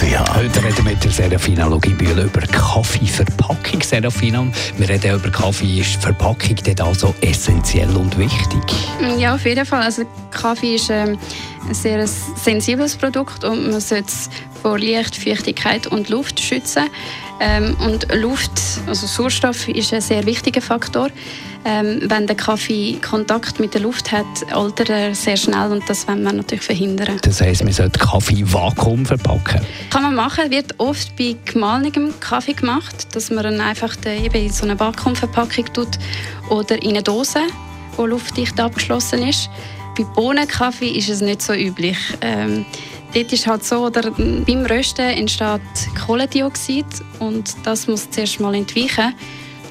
Heute reden wir mit der Serafina Loginbühl über Kaffeeverpackung. Serafina, wir reden über Kaffee. Ist Verpackung dort also essentiell und wichtig? Ja, auf jeden Fall. Also Kaffee ist ähm, ein sehr sensibles Produkt und man sollte es vor Licht, Feuchtigkeit und Luft schützen. Ähm, und Luft, also Sauerstoff, ist ein sehr wichtiger Faktor. Ähm, wenn der Kaffee Kontakt mit der Luft hat, altert er sehr schnell und das wollen wir natürlich verhindern. Das heisst, man sollte Kaffee Vakuum verpacken? Kann man machen, wird oft bei gemahlenem Kaffee gemacht, dass man dann einfach eben in so eine Vakuumverpackung tut oder in eine Dose, wo luftdicht abgeschlossen ist. Bei Bohnenkaffee ist es nicht so üblich. Ähm, dort ist halt so, oder beim Rösten entsteht Kohlendioxid und das muss zuerst mal entweichen.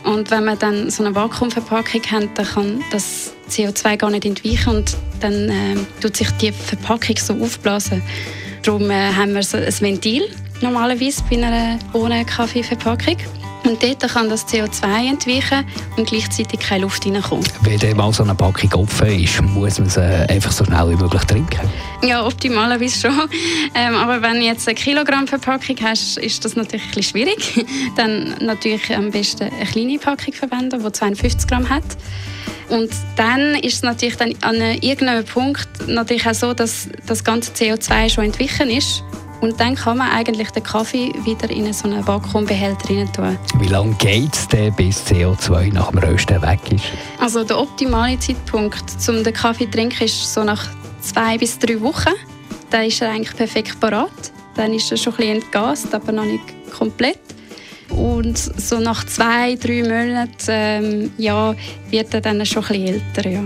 Und wenn man dann so eine Vakuumverpackung hat, dann kann das CO2 gar nicht entweichen und dann äh, tut sich die Verpackung so aufblasen. Darum äh, haben wir so ein Ventil normalerweise bei einer Bohnenkaffeeverpackung. Und dort kann das CO2 entweichen und gleichzeitig keine Luft reinkommen. Wenn dann mal so eine Packung offen ist, muss man sie einfach so schnell wie möglich trinken? Ja, optimalerweise schon. Ähm, aber wenn du jetzt eine Kilogramm Verpackung hast, ist das natürlich ein bisschen schwierig. Dann natürlich am besten eine kleine Packung verwenden, die 52 Gramm hat. Und dann ist es natürlich dann an irgendeinem Punkt natürlich auch so, dass das ganze CO2 schon entwichen ist und dann kann man eigentlich den Kaffee wieder in so einen Vakuumbehälter rein tun. Wie lange geht es denn, bis CO2 nach dem Rösten weg ist? Also der optimale Zeitpunkt, um den Kaffee zu trinken, ist so nach zwei bis drei Wochen. Dann ist er eigentlich perfekt parat. Dann ist er schon ein bisschen entgast, aber noch nicht komplett. Und so nach zwei, drei Monaten ähm, ja, wird er dann schon ein bisschen älter. Ja.